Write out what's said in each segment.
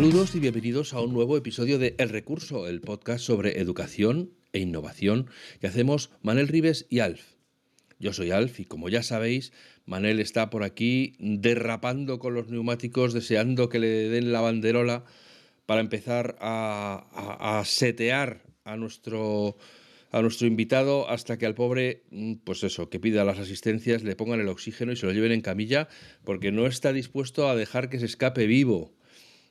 Saludos y bienvenidos a un nuevo episodio de El Recurso, el podcast sobre educación e innovación que hacemos Manel Rives y Alf. Yo soy Alf y como ya sabéis, Manel está por aquí derrapando con los neumáticos, deseando que le den la banderola para empezar a, a setear a nuestro a nuestro invitado hasta que al pobre, mm, pues eso, que pida las asistencias, le pongan el oxígeno y se lo lleven en camilla, porque no está dispuesto a dejar que se escape vivo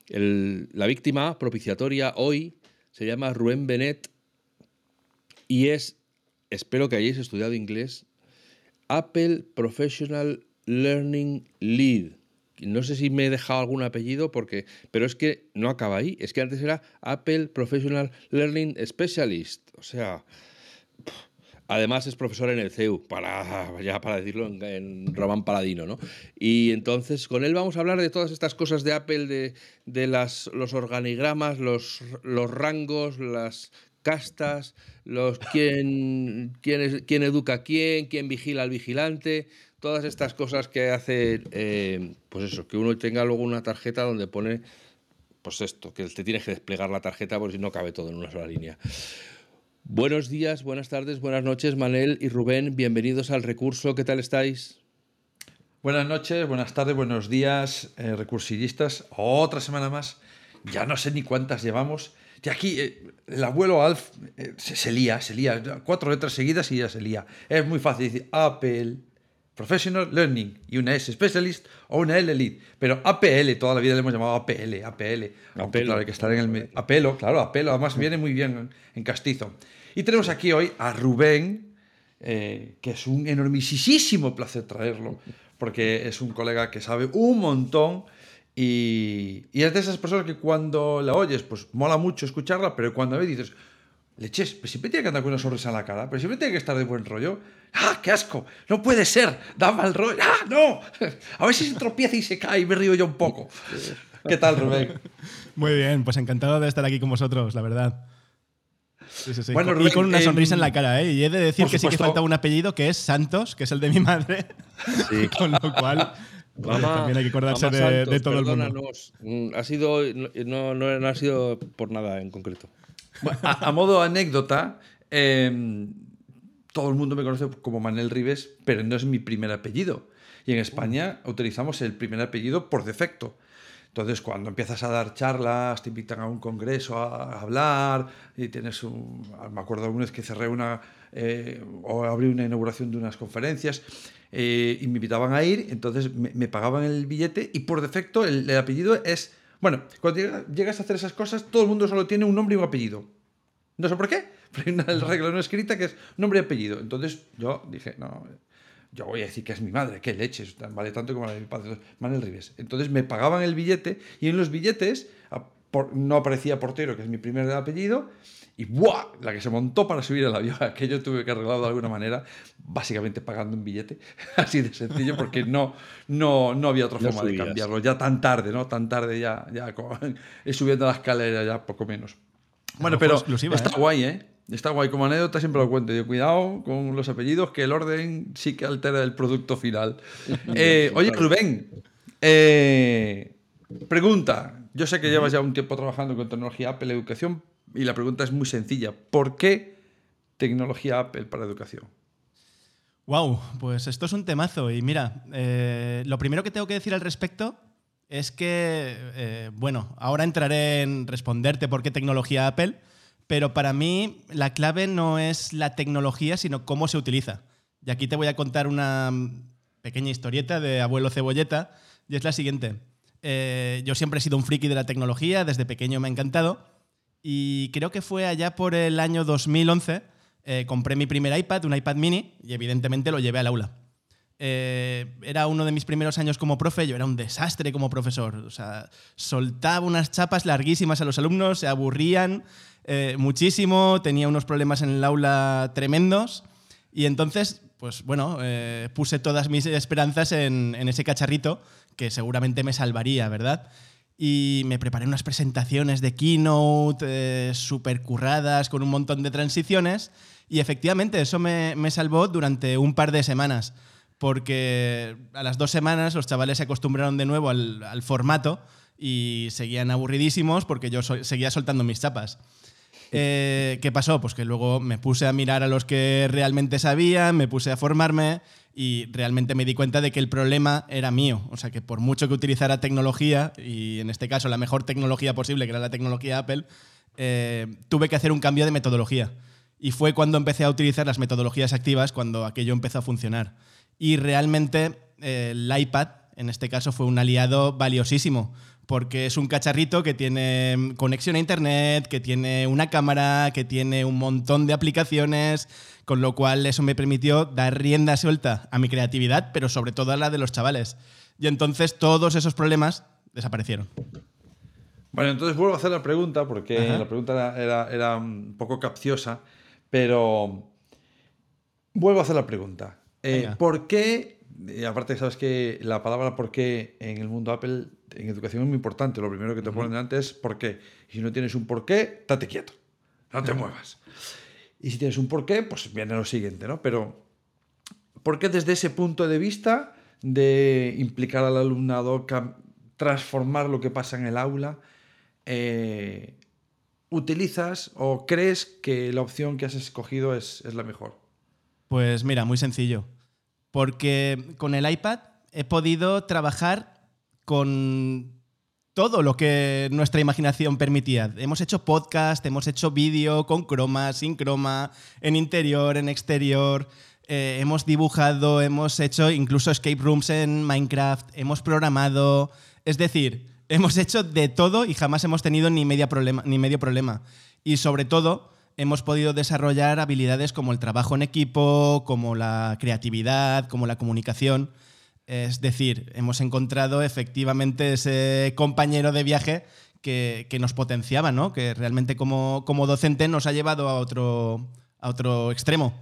la víctima propiciatoria hoy se llama Rubén Benet y es, espero que hayáis estudiado inglés, Apple Professional Learning Lead. No sé si me he dejado algún apellido, porque, pero es que no acaba ahí. Es que antes era Apple Professional Learning Specialist. O sea, Además es profesor en el CEU, para, ya para decirlo en, Román Paladino, ¿no? Y entonces con él vamos a hablar de todas estas cosas de Apple, de, las, los organigramas, los, los rangos, las castas, los quién, quién, quién, educa a quién, quién vigila al vigilante, todas estas cosas que hace, eh, pues eso, que uno tenga luego una tarjeta donde pone, pues esto, que te tienes que desplegar la tarjeta porque si no cabe todo en una sola línea. Buenos días, buenas tardes, buenas noches, Manel y Rubén. Bienvenidos al recurso. ¿Qué tal estáis? Buenas noches, buenas tardes, buenos días, eh, recursillistas. Otra semana más. Ya no sé ni cuántas llevamos. Y aquí eh, el abuelo Alf eh, se, lía, se lía. Cuatro letras seguidas y ya se lía. Es muy fácil decir Apple, Professional Learning, y una S Specialist o una L Elite. Pero APL, toda la vida le hemos llamado APL, APL. Aunque, claro, hay que estar en el... Apelo, claro, apelo. Además viene muy bien en castizo. Y tenemos aquí hoy a Rubén, eh, que es un enormisísimo placer traerlo, porque es un colega que sabe un montón y, es de esas personas que cuando la oyes, pues mola mucho escucharla, pero cuando ves dices, leches, pues siempre tiene que andar con una sonrisa en la cara, pero siempre tiene que estar de buen rollo. ¡Ah, qué asco! No puede ser, da mal rollo. ¡Ah, no! A ver si se tropieza y se cae y me río yo un poco. ¿Qué tal, Rubén? Muy bien, pues encantado de estar aquí con vosotros, la verdad. Bueno, y con una sonrisa en la cara, ¿eh? Y he de decir que sí que falta un apellido que es Santos, que es el de mi madre. Sí. con lo cual. también hay que acordarse de, todo el mundo. Mm, ha sido, no, no, ha sido por nada en concreto. a, modo anécdota, em, todo el mundo me conoce como Manel Rives, pero no es mi primer apellido. Y en España utilizamos el primer apellido por defecto. Entonces, cuando empiezas a dar charlas, te invitan a un congreso a, hablar, y tienes un. Me acuerdo alguna vez que cerré una. Eh, o abrí una inauguración de unas conferencias eh, y me invitaban a ir, entonces me, pagaban el billete y por defecto el, apellido es. Bueno, cuando llegas a hacer esas cosas, todo el mundo solo tiene un nombre y un apellido. No sé por qué, pero hay una regla no escrita que es nombre y apellido. Entonces yo dije, no, yo voy a decir que es mi madre, qué leches, vale tanto como la de mi padre, Manuel Rives. Entonces me pagaban el billete y en los billetes no aparecía portero, que es mi primer apellido, y ¡buah! La que se montó para subir el avión, aquello tuve que arreglarlo de alguna manera, básicamente pagando un billete, así de sencillo, porque no, no, no había otra forma de cambiarlo, ya tan tarde, ¿no? Tan tarde ya, ya subiendo la escalera ya poco menos. Bueno, pero está ¿eh? guay, ¿eh? Está guay, como anécdota siempre lo cuento. cuidado con los apellidos, que el orden sí que altera el producto final. Eh, oye, Rubén, eh, pregunta. Yo sé que llevas ya un tiempo trabajando con tecnología Apple Educación y la pregunta es muy sencilla. ¿Por qué tecnología Apple para educación? Wow, pues esto es un temazo. Y mira, eh, lo primero que tengo que decir al respecto es que, bueno, ahora entraré en responderte por qué tecnología Apple pero para mí la clave no es la tecnología, sino cómo se utiliza. Y aquí te voy a contar una pequeña historieta de abuelo cebolleta, y es la siguiente. Eh, yo siempre he sido un friki de la tecnología, desde pequeño me ha encantado, y creo que fue allá por el año 2011, eh, compré mi primer iPad, un iPad mini, y evidentemente lo llevé al aula. Eh, era uno de mis primeros años como profe, yo era un desastre como profesor. O sea, soltaba unas chapas larguísimas a los alumnos, se aburrían eh, muchísimo, tenía unos problemas en el aula tremendos. Y entonces, pues bueno, eh, puse todas mis esperanzas en, en, ese cacharrito que seguramente me salvaría, ¿verdad? Y me preparé unas presentaciones de keynote súper curradas, con un montón de transiciones. Y efectivamente, eso me, me salvó durante un par de semanas porque a las dos semanas los chavales se acostumbraron de nuevo al, formato y seguían aburridísimos porque yo seguía soltando mis chapas. Eh, ¿Qué pasó? Pues que luego me puse a mirar a los que realmente sabían, me puse a formarme y realmente me di cuenta de que el problema era mío. O sea, que por mucho que utilizara tecnología, y en este caso la mejor tecnología posible, que era la tecnología Apple, eh, tuve que hacer un cambio de metodología. Y fue cuando empecé a utilizar las metodologías activas, cuando aquello empezó a funcionar. Y realmente eh, el iPad, en este caso, fue un aliado valiosísimo, porque es un cacharrito que tiene conexión a Internet, que tiene una cámara, que tiene un montón de aplicaciones, con lo cual eso me permitió dar rienda suelta a mi creatividad, pero sobre todo a la de los chavales. Y entonces todos esos problemas desaparecieron. Bueno, entonces vuelvo a hacer la pregunta, porque la pregunta era, era un poco capciosa, pero vuelvo a hacer la pregunta. Eh, ¿Por qué? aparte, sabes que la palabra por qué en el mundo Apple, en educación es muy importante. Lo primero que te ponen delante es por qué. Y si no tienes un por qué, date quieto. No te muevas. Y si tienes un por qué, pues viene lo siguiente, ¿no? Pero, ¿por qué desde ese punto de vista de implicar al alumnado, transformar lo que pasa en el aula, eh, utilizas o crees que la opción que has escogido es la mejor? Pues mira, muy sencillo. Porque con el iPad he podido trabajar con todo lo que nuestra imaginación permitía. Hemos hecho podcast, hemos hecho vídeo con croma, sin croma, en interior, en exterior. Eh, hemos dibujado, hemos hecho incluso escape rooms en Minecraft, hemos programado. Es decir, hemos hecho de todo y jamás hemos tenido ni, media problema, ni medio problema. Y sobre todo, hemos podido desarrollar habilidades como el trabajo en equipo, como la creatividad, como la comunicación. Es decir, hemos encontrado efectivamente ese compañero de viaje que, nos potenciaba, ¿no? que realmente como, como docente nos ha llevado a otro, a otro extremo.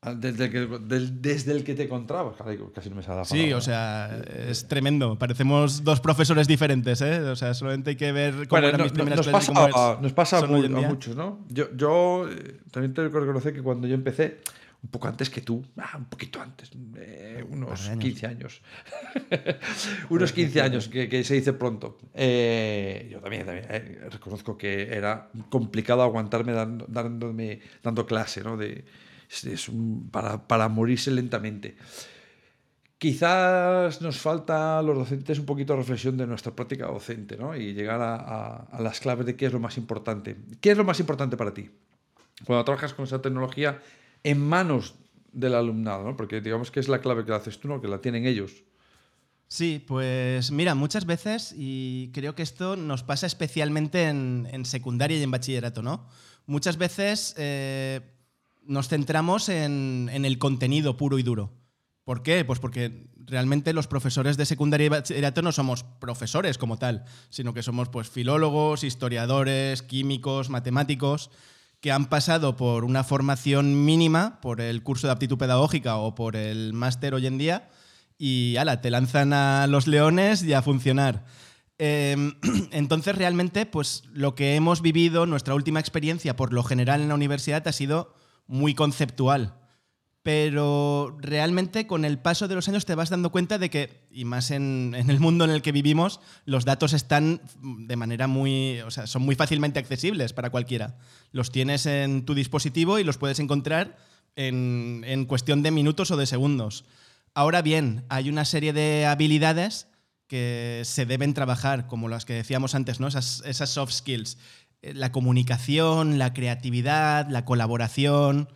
Ah, desde el, que, desde el que te encontrabas, casi no me sale la Sí, o sea, es tremendo. Parecemos dos profesores diferentes, ¿eh? O sea, solamente hay que ver cómo eran mis primeras nos clases pasa, Nos pasa a, muchos, ¿no? Yo, yo eh, también tengo que reconocer que cuando yo empecé, un poco antes que tú, ah, un poquito antes, eh, unos 15 años. unos 15 años, que, que, se dice pronto. Eh, yo también, también reconozco que era complicado aguantarme dando, dándome, dando clase, ¿no? De, es, para, morirse lentamente. Quizás nos falta a los docentes un poquito de reflexión de nuestra práctica docente ¿no? y llegar a, las claves de qué es lo más importante. ¿Qué es lo más importante para ti? Cuando trabajas con esa tecnología en manos del alumnado, ¿no? porque digamos que es la clave que la haces tú, ¿no? que la tienen ellos. Sí, pues mira, muchas veces, y creo que esto nos pasa especialmente en, secundaria y en bachillerato, ¿no? Muchas veces eh, nos centramos en, el contenido puro y duro. ¿Por qué? Pues porque realmente los profesores de secundaria y bachillerato no somos profesores como tal, sino que somos pues, filólogos, historiadores, químicos, matemáticos, que han pasado por una formación mínima, por el curso de aptitud pedagógica o por el máster hoy en día, y ala, te lanzan a los leones y a funcionar. Em, entonces, realmente, pues lo que hemos vivido, nuestra última experiencia, por lo general en la universidad, ha sido muy conceptual. Pero realmente con el paso de los años te vas dando cuenta de que, y más en, el mundo en el que vivimos, los datos están de manera muy, o sea, son muy fácilmente accesibles para cualquiera. Los tienes en tu dispositivo y los puedes encontrar en, en cuestión de minutos o de segundos. Ahora bien, hay una serie de habilidades que se deben trabajar, como las que decíamos antes, ¿no? esas, esas soft skills. Eh, la comunicación, la creatividad, la colaboración,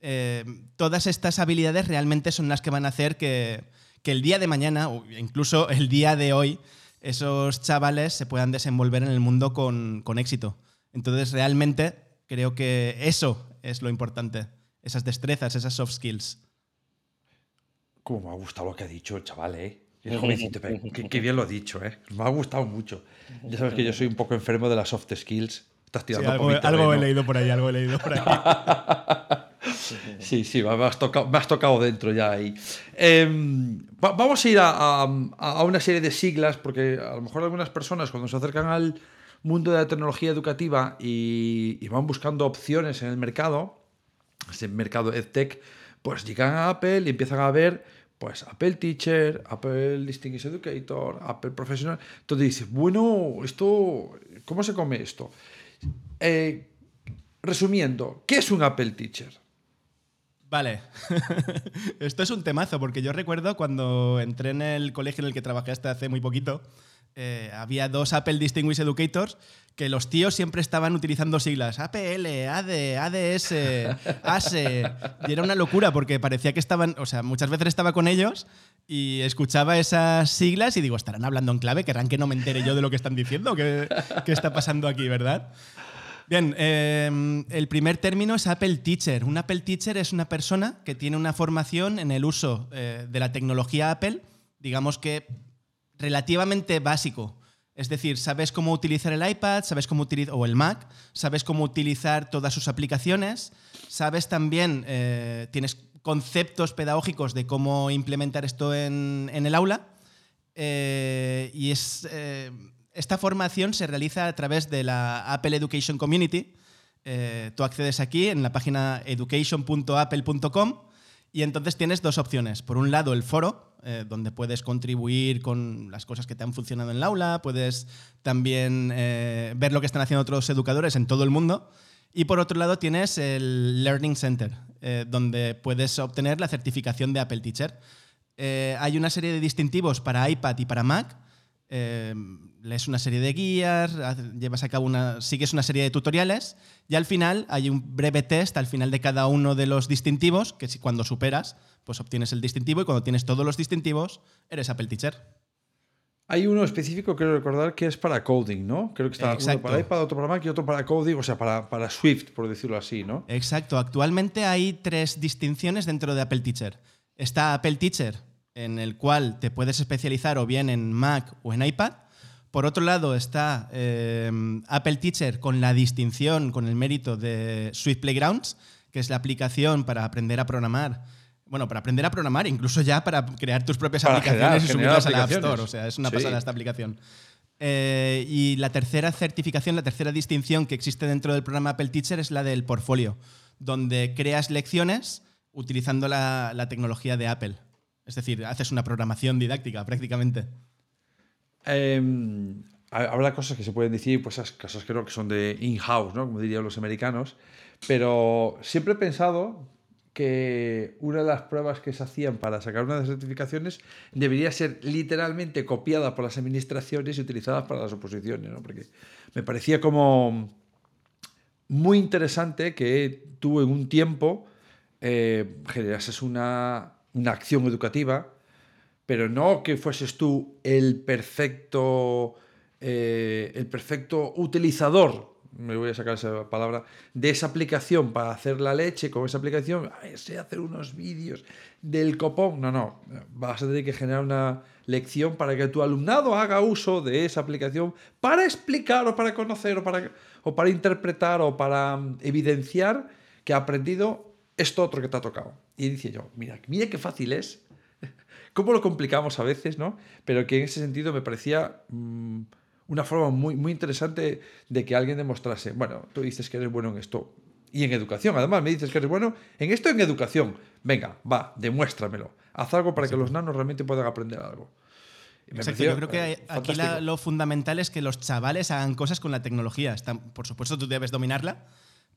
eh, todas estas habilidades realmente son las que van a hacer que, el día de mañana, o incluso el día de hoy, esos chavales se puedan desenvolver en el mundo con, éxito. Entonces, realmente creo que eso es lo importante, esas destrezas, esas soft skills. Cómo me ha gustado lo que ha dicho el chaval, ¿eh? Jovencito, qué bien lo ha dicho, ¿eh? Me ha gustado mucho. Ya sabes que yo soy un poco enfermo de las soft skills. Estás Sí, tirando algo por mi algo he terreno. leído por ahí, algo he leído por ahí. Sí, sí, me has tocado, me has tocado dentro ya ahí. Em, va- vamos a ir a, a- a una serie de siglas, porque a lo mejor algunas personas cuando se acercan al mundo de la tecnología educativa y, y van buscando opciones en el mercado, ese mercado EdTech, pues llegan a Apple y empiezan a ver pues Apple Teacher, Apple Distinguished Educator, Apple Professional. Entonces dices, bueno, esto, ¿cómo se come esto? Eh, resumiendo, ¿qué es un Apple Teacher? Vale. Esto es un temazo, porque yo recuerdo cuando entré en el colegio en el que trabajé hasta hace muy poquito, eh, había dos Apple Distinguished Educators que los tíos siempre estaban utilizando siglas APL, AD, ADS, ASE. Y era una locura porque parecía que estaban, o sea, muchas veces estaba con ellos y escuchaba esas siglas y digo, estarán hablando en clave, querrán que no me entere yo de lo que están diciendo, ¿qué, qué está pasando aquí, verdad? Bien, eh, el primer término es Apple Teacher. Un Apple Teacher es una persona que tiene una formación en el uso eh, de la tecnología Apple, digamos que relativamente básico. Es decir, sabes cómo utilizar el iPad, sabes cómo utilizar, o el Mac, sabes cómo utilizar todas sus aplicaciones, sabes también, eh, tienes conceptos pedagógicos de cómo implementar esto en, el aula. Eh, y es, esta formación se realiza a través de la Apple Education Community. Eh, tú accedes aquí en la página education.apple.com y entonces tienes dos opciones. Por un lado, el foro, eh, donde puedes contribuir con las cosas que te han funcionado en el aula, puedes también eh, ver lo que están haciendo otros educadores en todo el mundo. Y por otro lado, tienes el Learning Center, donde puedes obtener la certificación de Apple Teacher. Hay una serie de distintivos para iPad y para Mac. Eh, lees una serie de guías, llevas a cabo una, sigues una serie de tutoriales y al final hay un breve test al final de cada uno de los distintivos que si cuando superas pues obtienes el distintivo y cuando tienes todos los distintivos eres Apple Teacher. Hay uno específico, quiero recordar, que es para coding, ¿no? Creo que está uno para iPad, otro para Mac y otro para coding, o sea, para, para Swift, por decirlo así, ¿no? Exacto. Actualmente hay tres distinciones dentro de Apple Teacher. Está Apple Teacher, en el cual te puedes especializar o bien en Mac o en iPad. Por otro lado está eh, Apple Teacher con la distinción, con el mérito de Swift Playgrounds, que es la aplicación para aprender a programar. Bueno, para aprender a programar, incluso ya para crear tus propias Para aplicaciones generar- y subirlas a la App. Store. O sea, es una Sí. pasada esta aplicación. Eh, y la tercera certificación, la tercera distinción que existe dentro del programa Apple Teacher es la del portfolio, donde creas lecciones utilizando la, la tecnología de Apple. Es decir, haces una programación didáctica prácticamente. Ha- habrá cosas que se pueden decir, pues esas cosas creo que son de in-house, ¿no? Como dirían los americanos. Pero siempre he pensado que una de las pruebas que se hacían para sacar una de las certificaciones debería ser literalmente copiada por las administraciones y utilizada para las oposiciones, ¿no? Porque me parecía como muy interesante que tú en un tiempo eh, generases una, una acción educativa, pero no que fueses tú el perfecto, eh, el perfecto utilizador, me voy a sacar esa palabra, de esa aplicación para hacer la leche con esa aplicación, "Ay, sé hacer unos vídeos del copón. No, no, vas a tener que generar una lección para que tu alumnado haga uso de esa aplicación para explicar o para conocer o para, o para interpretar o para mm, evidenciar que ha aprendido esto otro que te ha tocado. Y dice yo, mira, mira qué fácil es cómo lo complicamos a veces, ¿no? Pero que en ese sentido me parecía mm, una forma muy, muy interesante de que alguien demostrase, bueno, tú dices que eres bueno en esto y en educación, además me dices que eres bueno en esto en educación. Venga, va, demuéstramelo. Haz algo para que los nanos realmente puedan aprender algo. Exacto, pareció, yo creo que eh, aquí la- lo fundamental es que los chavales hagan cosas con la tecnología. Está- por supuesto, tú debes dominarla,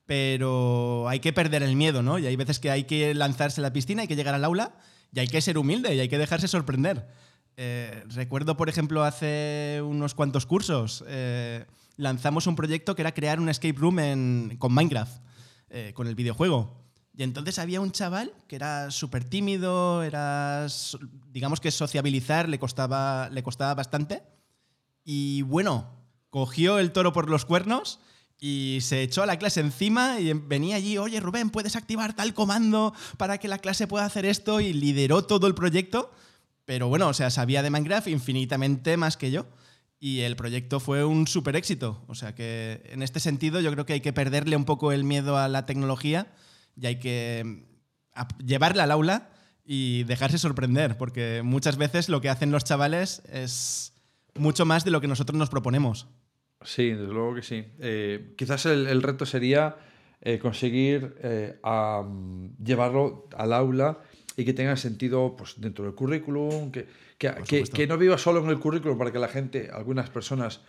pero hay que perder el miedo, ¿no? Y hay veces que hay que lanzarse a la piscina, hay que llegar al aula y hay que ser humilde y hay que dejarse sorprender. Eh, recuerdo, por ejemplo, hace unos cuantos cursos eh, lanzamos un proyecto que era crear un escape room con Minecraft, eh, con el videojuego. Y entonces había un chaval que era súper tímido, era, digamos que sociabilizar le costaba, le costaba bastante. Y bueno, cogió el toro por los cuernos y se echó a la clase encima y venía allí, oye Rubén, puedes activar tal comando para que la clase pueda hacer esto y lideró todo el proyecto. Pero bueno, o sea, sabía de Minecraft infinitamente más que yo. Y el proyecto fue un súper éxito. O sea que en este sentido yo creo que hay que perderle un poco el miedo a la tecnología y hay que mm, llevarla al aula y dejarse sorprender, porque muchas veces lo que hacen los chavales es mucho más de lo que nosotros nos proponemos. Sí, desde luego que sí. Eh, quizás el, reto sería eh, conseguir eh, llevarlo al aula y que tenga sentido pues, dentro del currículum, que, que, no viva solo en el currículum para que la gente, algunas personas,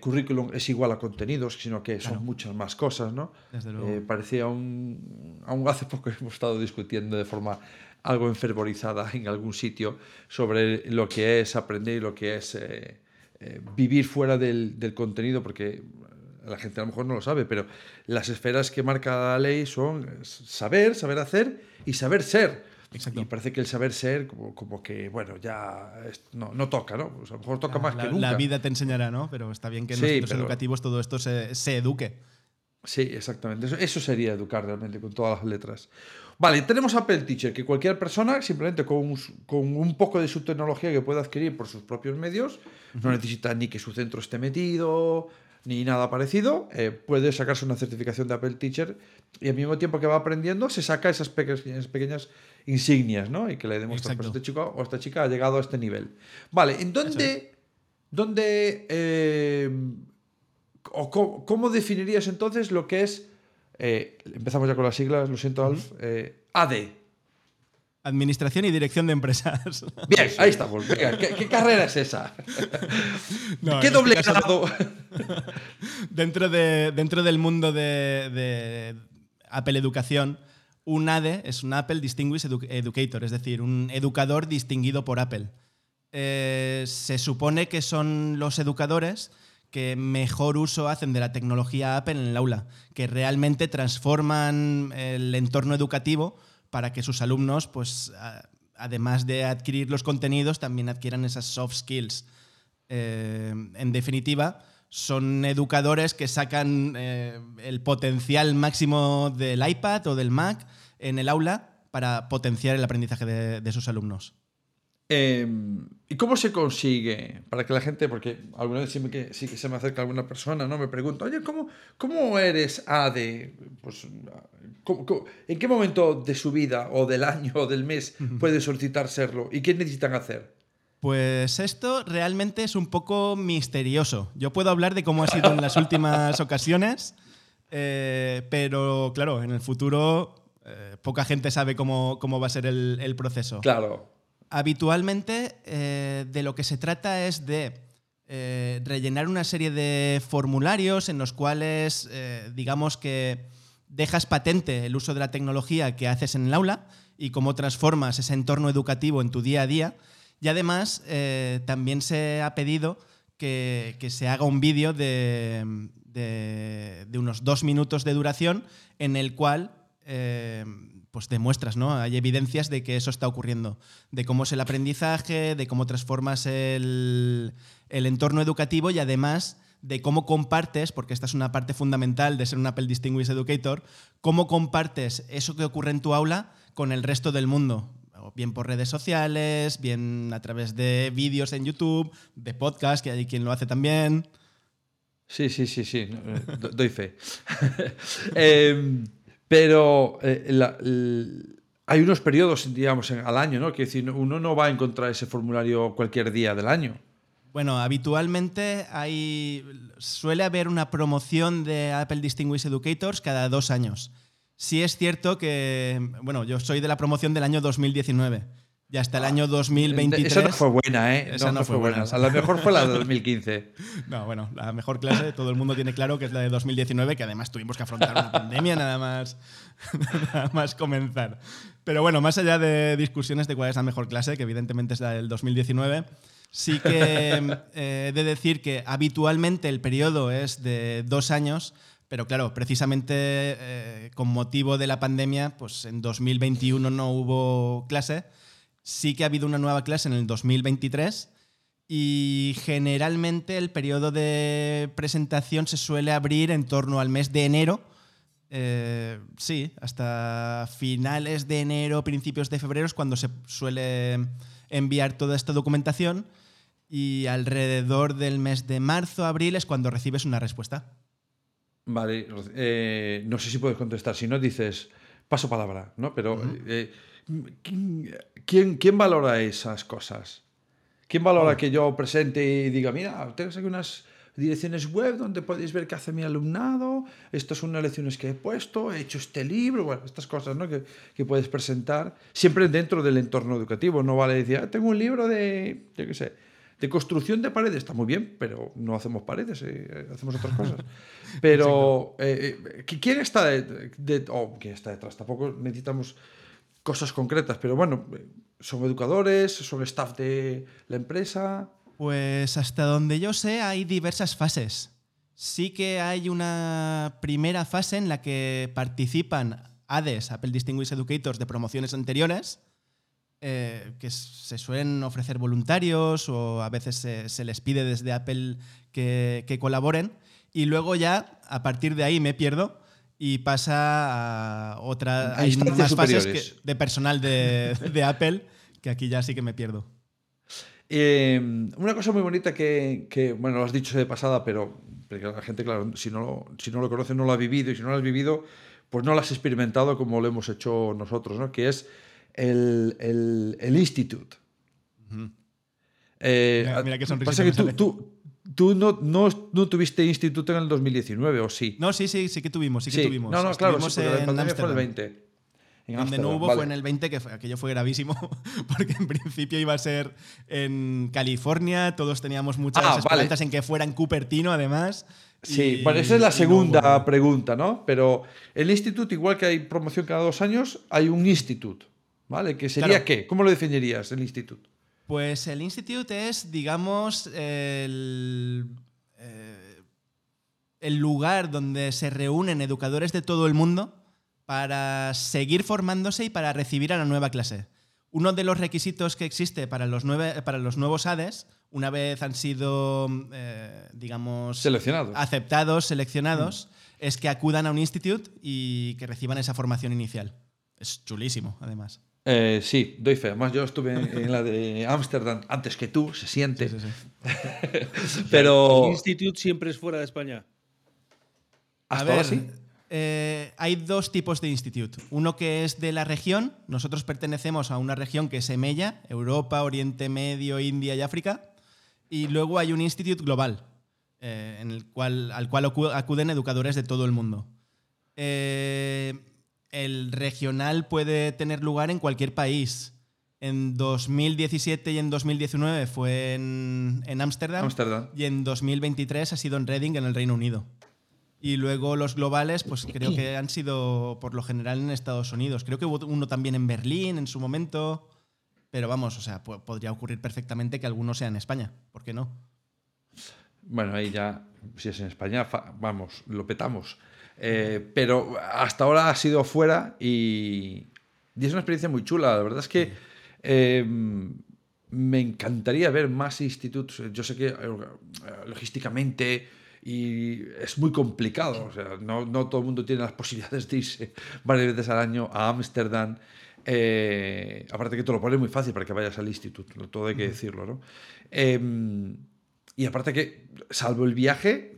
currículum es igual a contenidos, sino que son muchas más cosas, ¿no? Desde luego. parecía un... Aún hace poco hemos estado discutiendo de forma algo enfervorizada en algún sitio sobre lo que es aprender y lo que es eh, vivir fuera del, del, contenido, porque la gente a lo mejor no lo sabe, pero las esferas que marca la ley son saber, saber hacer y saber ser. Exacto. Y parece que el saber ser, como, como que, bueno, ya no, no toca, ¿no? Pues a lo mejor toca más que nunca. La vida te enseñará, ¿no? Pero está bien que en los centros educativos todo esto se, se eduque. Sí, exactamente. Eso, eso, sería educar realmente con todas las letras. Vale, tenemos Apple Teacher, que cualquier persona, simplemente con un, con un poco de su tecnología que pueda adquirir por sus propios medios, no necesita ni que su centro esté metido, ni nada parecido, eh, puede sacarse una certificación de Apple Teacher y al mismo tiempo que va aprendiendo se saca esas pequeñas, pequeñas insignias, ¿no? Y que le demuestra, pues este chico o esta chica ha llegado a este nivel. Vale, ¿en dónde, dónde eh, o cómo, definirías entonces lo que es eh, empezamos ya con las siglas, lo siento, Alf. Eh, AD. Administración y Dirección de Empresas. Bien, ahí estamos. ¿qué, carrera es esa? ¿Qué doble este grado? dentro, de, dentro del mundo de, Apple Educación, un ADE es un Apple Distinguished Educator, es decir, un educador distinguido por Apple. Eh, se supone que son los educadores que mejor uso hacen de la tecnología Apple en el aula, que realmente transforman el entorno educativo para que sus alumnos, pues, además de adquirir los contenidos, también adquieran esas soft skills. Eh, en definitiva, son educadores que sacan eh, el potencial máximo del iPad o del Mac en el aula para potenciar el aprendizaje de sus alumnos. Em, ¿Y cómo se consigue? Para que la gente, porque alguna vez sí, que, sí que se me acerca alguna persona, ¿no? Me pregunta, oye, ¿cómo, cómo eres ADE? Pues, en qué momento de su vida, o del año, o del mes, puede solicitar serlo? ¿Y qué necesitan hacer? Pues esto realmente es un poco misterioso. Yo puedo hablar de cómo ha sido en las últimas ocasiones, eh, pero claro, en el futuro eh, poca gente sabe cómo, cómo va a ser el, el proceso. Claro habitualmente eh, de lo que se trata es de eh, rellenar una serie de formularios en los cuales, eh, digamos que dejas patente el uso de la tecnología que haces en el aula y cómo transformas ese entorno educativo en tu día a día. Y además también se ha pedido que, se haga un vídeo de, unos dos minutos de duración en el cual pues demuestras, ¿no? Hay evidencias de que eso está ocurriendo, de cómo es el aprendizaje, de cómo transformas el, entorno educativo y además de cómo compartes, porque esta es una parte fundamental de ser un Apple Distinguished Educator, cómo compartes eso que ocurre en tu aula con el resto del mundo, bien por redes sociales, bien a través de vídeos en YouTube, de podcast, que hay quien lo hace también. Sí, sí, sí, sí, eh, doy fe. eh, pero eh, hay unos periodos, digamos, al año, ¿no? Que decir, uno no va a encontrar ese formulario cualquier día del año. Bueno, habitualmente hay, suele haber una promoción de Apple Distinguished Educators cada dos años. Sí es cierto que, bueno, yo soy de la promoción del año 2019 y hasta el año 2023. Esa no fue buena, ¿eh? Esa no, fue, buena. A lo mejor fue la de 2015. no, bueno, la mejor clase, todo el mundo tiene claro que es la de 2019, que además tuvimos que afrontar una pandemia nada más, nada más comenzar. Pero bueno, más allá de discusiones de cuál es la mejor clase, que evidentemente es la del 2019, sí que eh, he de decir que habitualmente el periodo es de dos años. Pero claro, precisamente eh, con motivo de la pandemia, pues en 2021 no hubo clase, Sí que ha habido una nueva clase en el 2023 y generalmente el periodo de presentación se suele abrir en torno al mes de enero. Eh, sí, hasta finales de enero, principios de febrero es cuando se suele enviar toda esta documentación y alrededor del mes de marzo, abril es cuando recibes una respuesta. Vale, eh, no sé si puedes contestar, si no dices paso palabra, ¿no? Pero eh, ¿quién, ¿quién, valora esas cosas? ¿Quién valora que yo presente y diga, mira, tengo aquí unas direcciones web donde podéis ver qué hace mi alumnado, estas son las lecciones que he puesto, he hecho este libro, bueno, estas cosas ¿no? que, que puedes presentar, siempre dentro del entorno educativo, no vale decir, ah, tengo un libro de, yo qué sé, de construcción de paredes, está muy bien, pero no hacemos paredes, eh, hacemos otras cosas. Pero, eh, eh, ¿quién está de, oh, ¿quién está detrás? Tampoco necesitamos cosas concretas, pero bueno, ¿son educadores? ¿Son staff de la empresa? Pues hasta donde yo sé hay diversas fases. Sí que hay una primera fase en la que participan ADES, Apple Distinguished Educators, de promociones anteriores, eh, que se suelen ofrecer voluntarios o a veces se, les pide desde Apple que, colaboren. Y luego ya, a partir de ahí me pierdo y pasa a otra... Hay más fases de personal de, Apple que aquí ya sí que me pierdo. Eh, una cosa muy bonita que, bueno, lo has dicho de pasada, pero la gente, claro, si no, si no lo conoce, no lo ha vivido, y si no lo has vivido, pues no lo has experimentado como lo hemos hecho nosotros, ¿no? Que es el, el, el Institute. Eh, mira, qué pasa que tú, tú, no, no, no, tuviste instituto en el 2019, ¿o sí? No, sí, sí, sí que tuvimos, sí que tuvimos. No, no, claro, sí, en la pandemia fue el 20. Donde no hubo fue en el 20, que aquello fue gravísimo, porque en principio iba a ser en California, todos teníamos muchas ah, esperanzas en que fuera en Cupertino, además. Sí, bueno, esa es la segunda pregunta, ¿no? Pero el instituto, igual que hay promoción cada dos años, hay un instituto. ¿Vale? ¿Que sería qué? ¿Cómo lo definirías el instituto? Pues el instituto es, digamos, el, eh, el lugar donde se reúnen educadores de todo el mundo para seguir formándose y para recibir a la nueva clase. Uno de los requisitos que existe para los, para los nuevos ADES, una vez han sido, eh, digamos, seleccionados. aceptados, seleccionados, mm. es que acudan a un instituto y que reciban esa formación inicial. Es chulísimo, además. Eh, sí, doy fe. Además, yo estuve en, la de Ámsterdam antes que tú, se siente. Pero. ¿El instituto siempre es fuera de España? ¿Hasta ahora sí? Eh, hay dos tipos de instituto. Uno que es de la región. Nosotros pertenecemos a una región que es EMELLA, Europa, Oriente Medio, India y África. Y luego hay un instituto global, eh, en el cual, al cual acuden educadores de todo el mundo. Eh, el regional puede tener lugar en cualquier país. En 2017 y en 2019 fue en Ámsterdam. y en 2023 ha sido en Reading, en el Reino Unido. Y luego los globales, pues creo que han sido por lo general en Estados Unidos. Creo que hubo uno también en Berlín en su momento. Pero vamos, o sea, podría ocurrir perfectamente que alguno sea en España. ¿Por qué no? Bueno, ahí ya, si es en España, vamos, lo petamos. Eh, pero hasta ahora ha sido fuera y, es una experiencia muy chula. La verdad es que em, me encantaría ver más institutos. Yo sé que eh, logísticamente y es muy complicado. O sea, no, no, todo el mundo tiene las posibilidades de irse varias veces al año a Ámsterdam. Eh, aparte que te lo pone muy fácil para que vayas al instituto, todo hay que decirlo, ¿no? Em, y aparte que, salvo el viaje,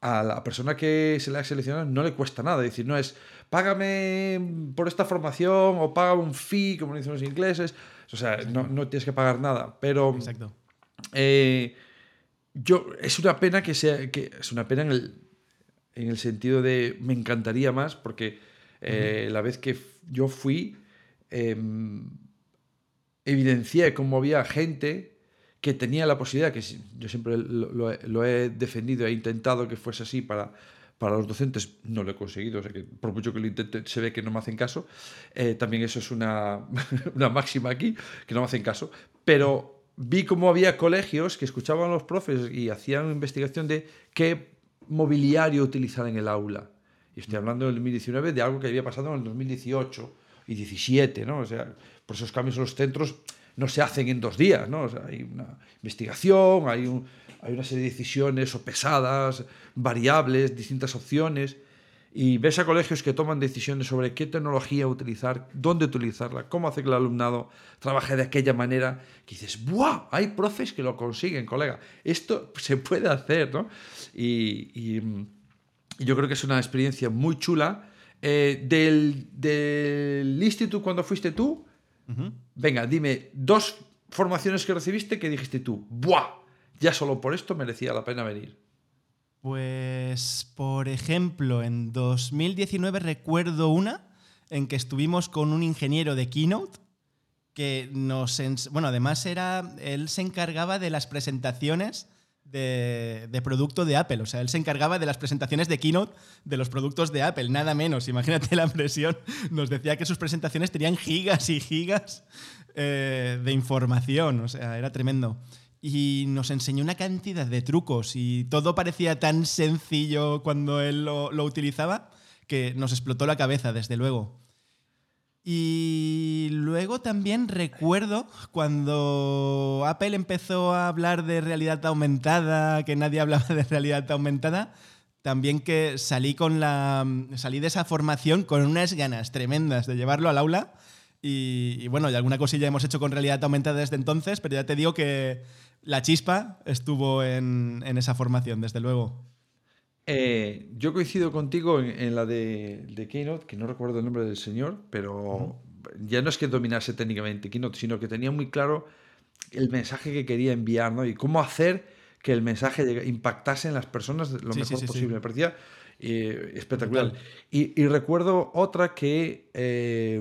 a la persona que se le ha seleccionado no le cuesta nada. Es decir, no es págame por esta formación o paga un fee, como dicen los ingleses. O sea, no, no, tienes que pagar nada. Pero. Exacto. Eh, yo, es una pena que sea. Que, es una pena en el, en el sentido de. Me encantaría más, porque eh, la vez que yo fui. Em, evidencié cómo había gente que tenía la posibilidad, que yo siempre lo, he defendido, he intentado que fuese así para, para los docentes, no lo he conseguido, o sea que por mucho que lo intente se ve que no me hacen caso. Eh, también eso es una, una máxima aquí, que no me hacen caso. Pero vi cómo había colegios que escuchaban a los profes y hacían investigación de qué mobiliario utilizar en el aula. Y estoy hablando del 2019 de algo que había pasado en el 2018 y 17, ¿no? O sea, por esos cambios en los centros no se hacen en dos días, ¿no? hay una investigación, hay, hay una serie de decisiones o pesadas, variables, distintas opciones y ves a colegios que toman decisiones sobre qué tecnología utilizar, dónde utilizarla, cómo hacer que el alumnado trabaje de aquella manera, que dices, ¡buah! Hay profes que lo consiguen, colega. Esto se puede hacer, ¿no? Y, yo creo que es una experiencia muy chula. Eh, del, del instituto cuando fuiste tú, venga, dime dos formaciones que recibiste que dijiste tú, ¡buah! Ya solo por esto merecía la pena venir. Pues, por ejemplo, en 2019 recuerdo una en que estuvimos con un ingeniero de Keynote que nos... Bueno, además era... Él se encargaba de las presentaciones de, producto de Apple. O sea, él se encargaba de las presentaciones de Keynote de los productos de Apple, nada menos. Imagínate la presión. Nos decía que sus presentaciones tenían gigas y gigas eh, de información. O sea, era tremendo y nos enseñó una cantidad de trucos y todo parecía tan sencillo cuando él lo, utilizaba que nos explotó la cabeza, desde luego. Y luego también recuerdo cuando Apple empezó a hablar de realidad aumentada, que nadie hablaba de realidad aumentada, también que salí con la salí de esa formación con unas ganas tremendas de llevarlo al aula y, bueno, y alguna cosilla hemos hecho con realidad aumentada desde entonces, pero ya te digo que la chispa estuvo en, esa formación, desde luego. Eh, yo coincido contigo en, la de, Keynote, que no recuerdo el nombre del señor, pero ya no es que dominase técnicamente Keynote, sino que tenía muy claro el mensaje que quería enviar ¿no? y cómo hacer que el mensaje impactase en las personas lo mejor posible. Me parecía eh, espectacular. Y, recuerdo otra que eh,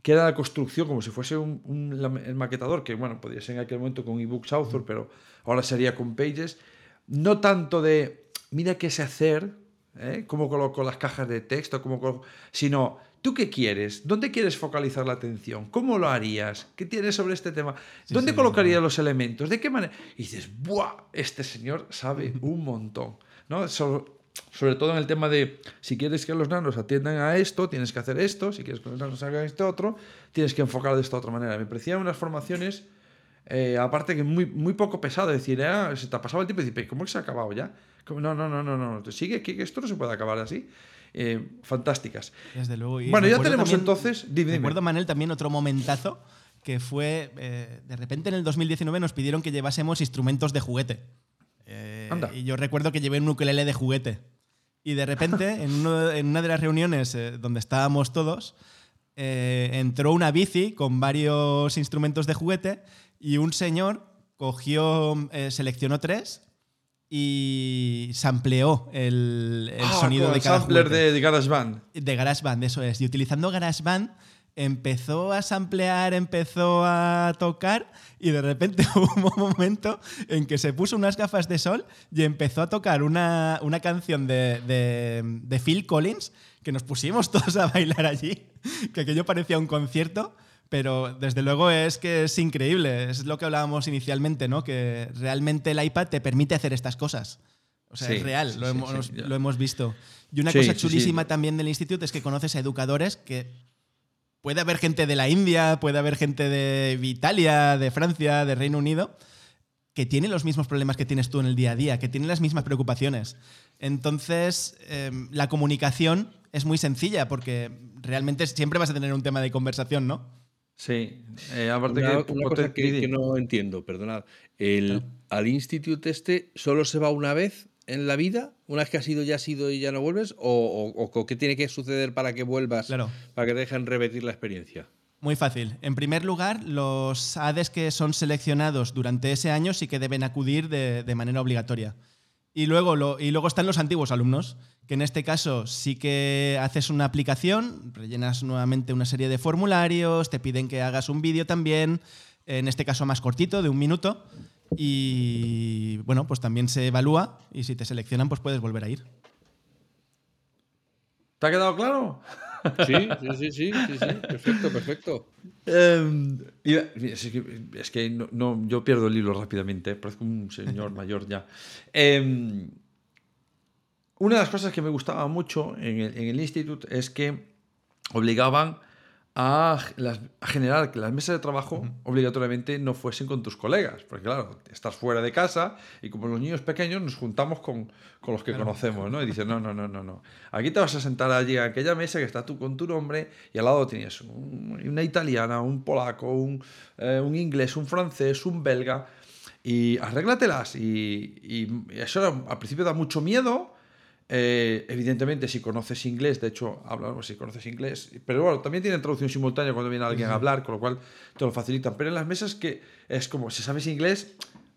que era la construcción como si fuese un, el maquetador, que bueno, podía ser en aquel momento con ebooks author, pero ahora sería con pages. No tanto de, mira qué sé hacer, ¿eh? cómo coloco las cajas de texto, cómo sino, ¿tú qué quieres? ¿Dónde quieres focalizar la atención? ¿Cómo lo harías? ¿Qué tienes sobre este tema? ¿Dónde colocarías los elementos? ¿De qué manera? Y dices, ¡buah! Este señor sabe un montón. ¿no? sobre todo en el tema de si quieres que los nanos atiendan a esto, tienes que hacer esto, si quieres que los nanos hagan esto otro, tienes que enfocar de esta otra manera. Me parecían unas formaciones, eh, aparte que muy, muy poco pesado, decir, ah, se te ha pasado el tiempo y decir, ¿cómo que se ha acabado ya? no, no, no, no, no, sigue que esto no se puede acabar así. Eh, fantásticas. Desde luego. bueno, ya tenemos entonces. Dime, recuerdo, Manel, también otro momentazo que fue, eh, de repente en el 2019 nos pidieron que llevásemos instrumentos de juguete. Y yo recuerdo que llevé un ukelele de juguete. Y de repente, en, una de las reuniones eh, donde estábamos todos, eh, entró una bici con varios instrumentos de juguete y un señor cogió, eh, seleccionó tres y sampleó el, el ah, sonido de cada sampler de, de GarageBand. De GarageBand, eso es. Y utilizando GarageBand empezó a samplear, empezó a tocar y de repente hubo un momento en que se puso unas gafas de sol y empezó a tocar una, canción de, de, Phil Collins que nos pusimos todos a bailar allí, que aquello parecía un concierto. Pero desde luego es que es increíble, es lo que hablábamos inicialmente, ¿no? Que realmente el iPad te permite hacer estas cosas. O sea, es real, lo, hemos, lo, hemos, visto. Y una cosa chulísima también del instituto es que conoces a educadores que puede haber gente de la India, puede haber gente de Italia, de Francia, de Reino Unido, que tiene los mismos problemas que tienes tú en el día a día, que tiene las mismas preocupaciones. Entonces, em, la comunicación es muy sencilla porque realmente siempre vas a tener un tema de conversación, ¿no? Sí, eh, aparte una, que, cosa que, no entiendo, perdonad. El, ¿Al instituto este solo se va una vez en la vida? ¿Una vez que has ido ya has ido y ya no vuelves? ¿O, qué tiene que suceder para que vuelvas? Para que te dejen repetir la experiencia. Muy fácil. En primer lugar, los ADES que son seleccionados durante ese año sí que deben acudir de, manera obligatoria. Y luego, y luego están los antiguos alumnos, que en este caso sí que haces una aplicación, rellenas nuevamente una serie de formularios, te piden que hagas un vídeo también, en este caso más cortito, de un minuto, y bueno, pues también se evalúa y si te seleccionan, pues puedes volver a ir. ¿Te ha quedado claro? Sí, sí, sí, sí, sí, perfecto, perfecto. Em, es que, no, yo pierdo el hilo rápidamente, parezco un señor mayor ya. Em, una de las cosas que me gustaba mucho en el, en el instituto es que obligaban a, generar que las mesas de trabajo obligatoriamente no fuesen con tus colegas. Porque claro, estás fuera de casa y como los niños pequeños nos juntamos con, con los que conocemos, ¿no? Y dices, no, no, no, no, no. Aquí te vas a sentar allí a aquella mesa que está tú con tu nombre y al lado tienes una italiana, un polaco, un, eh, un, inglés, un francés, un belga. Y arréglatelas. Y, y eso al principio da mucho miedo eh, evidentemente, si conoces inglés, de hecho, hablamos si conoces inglés, pero bueno, también tienen traducción simultánea cuando viene alguien a hablar, con lo cual te lo facilitan. Pero en las mesas que es como, si sabes inglés,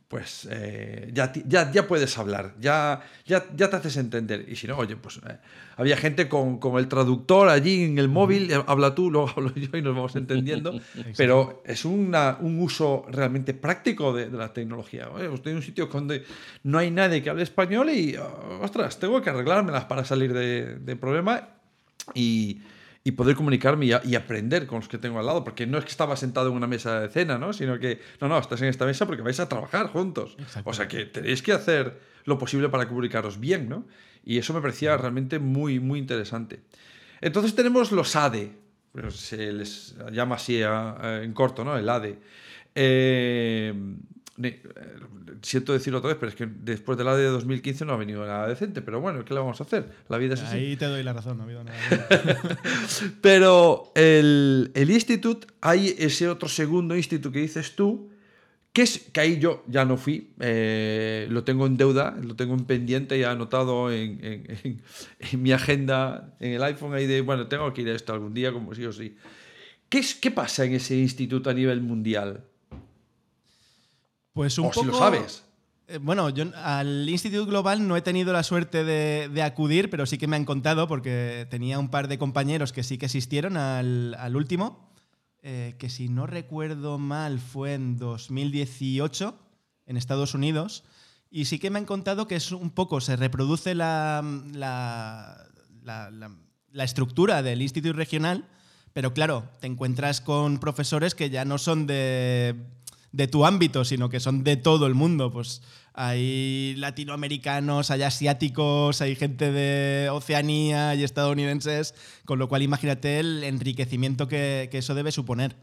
pues eh, ya, ya, ya, puedes hablar, ya, ya, ya, te haces entender. Y si no, oye, pues eh, había gente con, con, el traductor allí en el móvil, eh, habla tú, luego hablo yo y nos vamos entendiendo, pero es una, un uso realmente práctico de, de la tecnología. Oye, estoy en un sitio donde no hay nadie que hable español y, ostras, tengo que arreglármelas para salir de, de problema y y poder comunicarme y, aprender con los que tengo al lado, porque no es que estaba sentado en una mesa de cena, ¿no? Sino que, no, no, estás en esta mesa porque vais a trabajar juntos. O sea que tenéis que hacer lo posible para comunicaros bien, ¿no? Y eso me parecía realmente muy, muy interesante. Entonces tenemos los ADE, se les llama así en corto, ¿no? El ADE. Eh, eh, siento decirlo otra vez, pero es que después de la de 2015 no ha venido nada decente. Pero bueno, ¿qué le vamos a hacer? La vida es así. Ahí te doy la razón, no ha habido nada. pero el, el Institute, hay ese otro segundo Instituto que dices tú, que es que ahí yo ya no fui, eh, lo tengo en deuda, lo tengo en pendiente, ya anotado en, en, en, mi agenda, en el iPhone, ahí de, bueno, tengo que ir a esto algún día, como sí o sí. ¿Qué, es, ¿Qué pasa en ese instituto a nivel mundial? Pues un o poco, si lo sabes. Eh, bueno, yo al Instituto Global no he tenido la suerte de, acudir, pero sí que me han contado porque tenía un par de compañeros que sí que asistieron al, último, eh, que si no recuerdo mal fue en 2018 en Estados Unidos, y sí que me han contado que es un poco, se reproduce la, la, la estructura del Instituto Regional, pero claro, te encuentras con profesores que ya no son de de tu ámbito, sino que son de todo el mundo. Pues hay latinoamericanos, hay asiáticos, hay gente de Oceanía y estadounidenses, con lo cual imagínate el enriquecimiento que, eso debe suponer.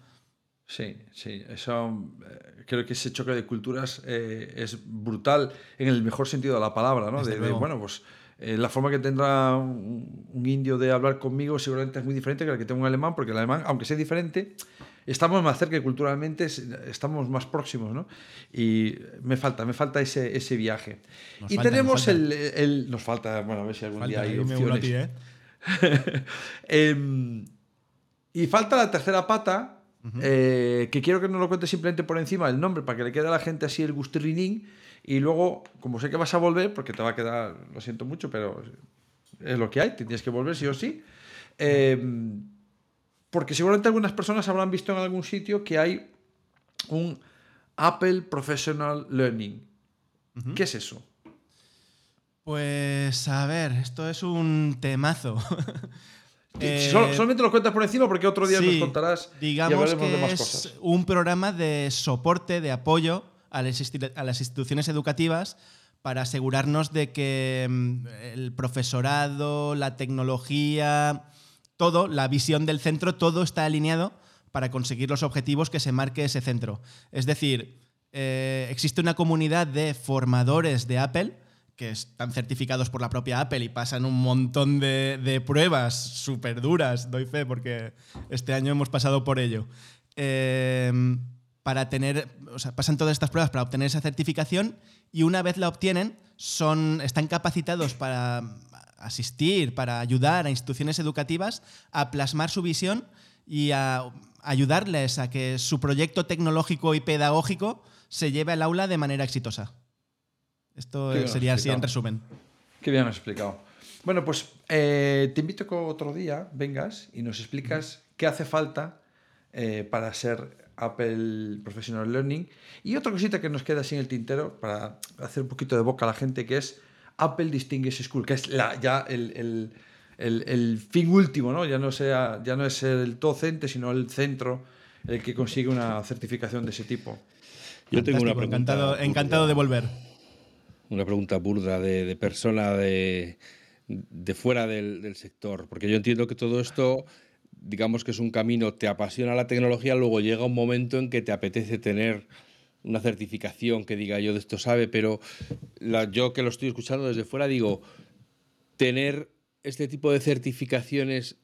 Sí, sí, eso eh, creo que ese choque de culturas eh, es brutal en el mejor sentido de la palabra, ¿no? De, bueno, pues eh, la forma que tendrá un, un, indio de hablar conmigo seguramente es muy diferente que la que tengo un alemán, porque el alemán, aunque sea diferente, estamos más cerca y culturalmente estamos más próximos, ¿no? Y me falta, me falta ese, ese viaje. y tenemos El, el, Nos falta, bueno, a ver si algún día hay opciones. ¿eh? Em, y falta la tercera pata, eh, que quiero que nos lo cuentes simplemente por encima el nombre, para que le quede a la gente así el gustirrinín. Y luego, como sé que vas a volver, porque te va a quedar, lo siento mucho, pero es lo que hay, tienes que volver sí o sí. Eh, porque seguramente algunas personas habrán visto en algún sitio que hay un Apple Professional Learning. ¿Qué es eso? Pues a ver, esto es un temazo. Eh, solamente lo cuentas por encima porque otro día nos contarás digamos y que de más es cosas. Un programa de soporte, de apoyo a las, instituciones educativas para asegurarnos de que mm, el profesorado, la tecnología, todo, la visión del centro, todo está alineado para conseguir los objetivos que se marque ese centro. Es decir, eh, existe una comunidad de formadores de Apple que están certificados por la propia Apple y pasan un montón de, pruebas súper duras, doy fe, porque este año hemos pasado por ello. Em, para tener, o sea, pasan todas estas pruebas para obtener esa certificación y una vez la obtienen, son, están capacitados para asistir, para ayudar a instituciones educativas a plasmar su visión y a ayudarles a que su proyecto tecnológico y pedagógico se lleve al aula de manera exitosa. Esto sería así en resumen. Qué bien has explicado. Bueno, pues eh, te invito que otro día vengas y nos explicas qué hace falta eh, para ser Apple Professional Learning. Y otra cosita que nos queda así en el tintero para hacer un poquito de boca a la gente, que es Apple Distinguished School, que es la, ya el, fin último, ¿no? Ya no, sea, ya no es el docente, sino el centro el que consigue una certificación de ese tipo. Yo tengo una pregunta. Encantado, encantado de volver. Una pregunta burda de, persona de, fuera del, sector, porque yo entiendo que todo esto digamos que es un camino, te apasiona la tecnología, luego llega un momento en que te apetece tener una certificación que diga yo de esto sabe, pero yo que lo estoy escuchando desde fuera digo, tener este tipo de certificaciones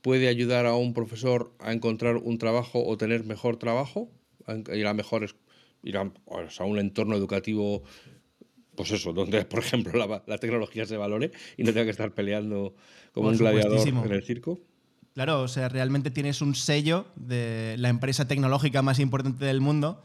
puede ayudar a un profesor a encontrar un trabajo o tener mejor trabajo, ir a mejores, ir a, un entorno educativo, pues eso, donde por ejemplo la, tecnología se valore y no tenga que estar peleando como un gladiador en el circo. Claro, o sea, realmente tienes un sello de la empresa tecnológica más importante del mundo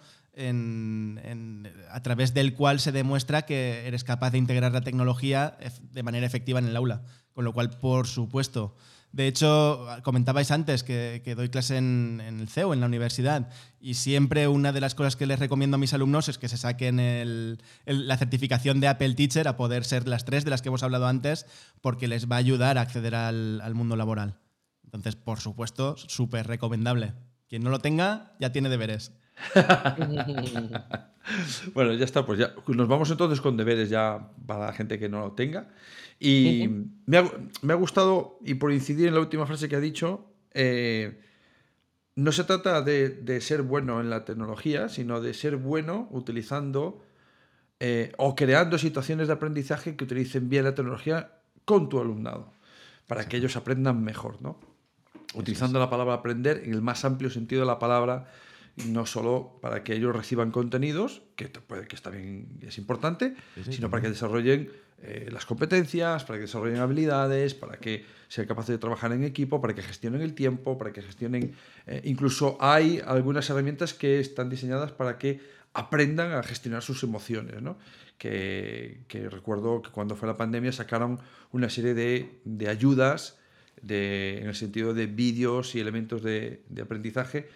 a través del cual se demuestra que eres capaz de integrar la tecnología de manera efectiva en el aula. Con lo cual, por supuesto. De hecho, comentabais antes que, doy clase en, el CEU, en la universidad, y siempre una de las cosas que les recomiendo a mis alumnos es que se saquen la certificación de Apple Teacher a poder ser las tres de las que hemos hablado antes, porque les va a ayudar a acceder al mundo laboral. Entonces, por supuesto, súper recomendable. Quien no lo tenga, ya tiene deberes. bueno, ya está, pues ya nos vamos entonces con deberes ya para la gente que no lo tenga. Y me, ha, gustado, y por incidir en la última frase que ha dicho, eh, no se trata de, ser bueno en la tecnología, sino de ser bueno utilizando eh, o creando situaciones de aprendizaje que utilicen bien la tecnología con tu alumnado, para que ellos aprendan mejor, ¿no? Utilizando la palabra aprender en el más amplio sentido de la palabra no solo para que ellos reciban contenidos, que puede que está bien, es importante, sino para que desarrollen eh, las competencias, para que desarrollen habilidades, para que sean capaces de trabajar en equipo, para que gestionen el tiempo, para que gestionen... Eh, incluso hay algunas herramientas que están diseñadas para que aprendan a gestionar sus emociones, ¿no? que, recuerdo que cuando fue la pandemia sacaron una serie de, ayudas de, en el sentido de vídeos y elementos de, de aprendizaje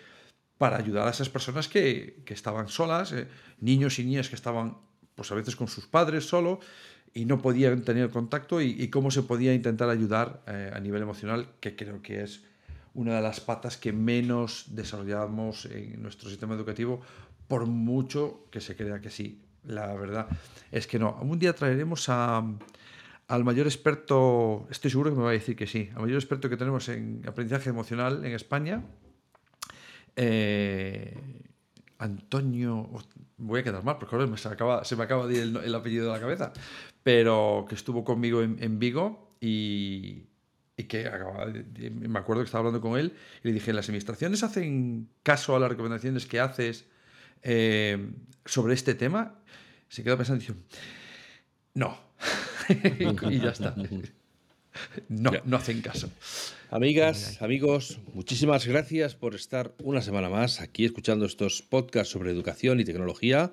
para ayudar a esas personas que, estaban solas, eh, niños y niñas que estaban pues a veces con sus padres solo y no podían tener contacto y, cómo se podía intentar ayudar eh, a nivel emocional, que creo que es una de las patas que menos desarrollamos en nuestro sistema educativo, por mucho que se crea que sí. La verdad es que no. Un día traeremos al mayor experto, estoy seguro que me va a decir que sí, al mayor experto que tenemos en aprendizaje emocional en España, eh, Antonio, voy a quedar mal porque se, me acaba, de ir el, apellido de la cabeza, pero que estuvo conmigo en, Vigo y, que me acuerdo que estaba hablando con él y le dije, ¿las administraciones hacen caso a las recomendaciones que haces eh, sobre este tema? Se quedó pensando y dijo, no. y ya está. No, no hacen caso. Amigas, amigos, muchísimas gracias por estar una semana más aquí escuchando estos podcasts sobre educación y tecnología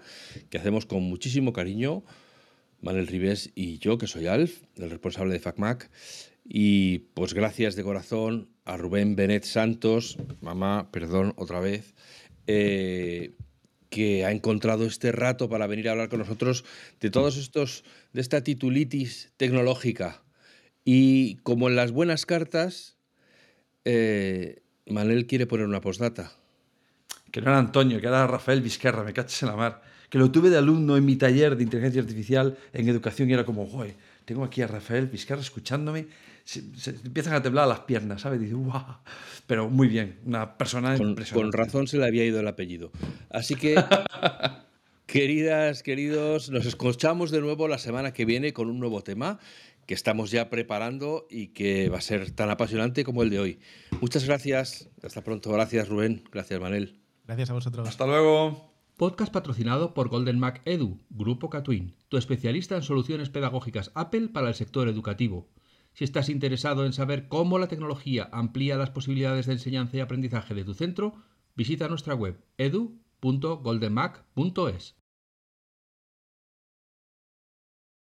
que hacemos con muchísimo cariño. Manuel Ribes y yo, que soy Alf, el responsable de FacMac. Y pues gracias de corazón a Rubén Benet Santos, mamá, perdón otra vez, eh, que ha encontrado este rato para venir a hablar con nosotros de todos estos, de esta titulitis tecnológica y como en las buenas cartas, eh, Manel quiere poner una postdata. Que no era Antonio, que era Rafael Vizquerra, me caches en la mar. Que lo tuve de alumno en mi taller de inteligencia artificial en educación y era como, joder, tengo aquí a Rafael Vizquerra escuchándome. Se, empiezan a temblar las piernas, ¿sabes? Dice, ¡guau! Pero muy bien, una persona con, impresionante. Con razón se le había ido el apellido. Así que, queridas, queridos, nos escuchamos de nuevo la semana que viene con un nuevo tema que estamos ya preparando y que va a ser tan apasionante como el de hoy. Muchas gracias. Hasta pronto. Gracias, Rubén. Gracias, Manel. Gracias a vosotros. Hasta luego. Podcast patrocinado por Golden Mac Edu, Grupo Catwin, tu especialista en soluciones pedagógicas Apple para el sector educativo. Si estás interesado en saber cómo la tecnología amplía las posibilidades de enseñanza y aprendizaje de tu centro, visita nuestra web edu.goldenmac.es.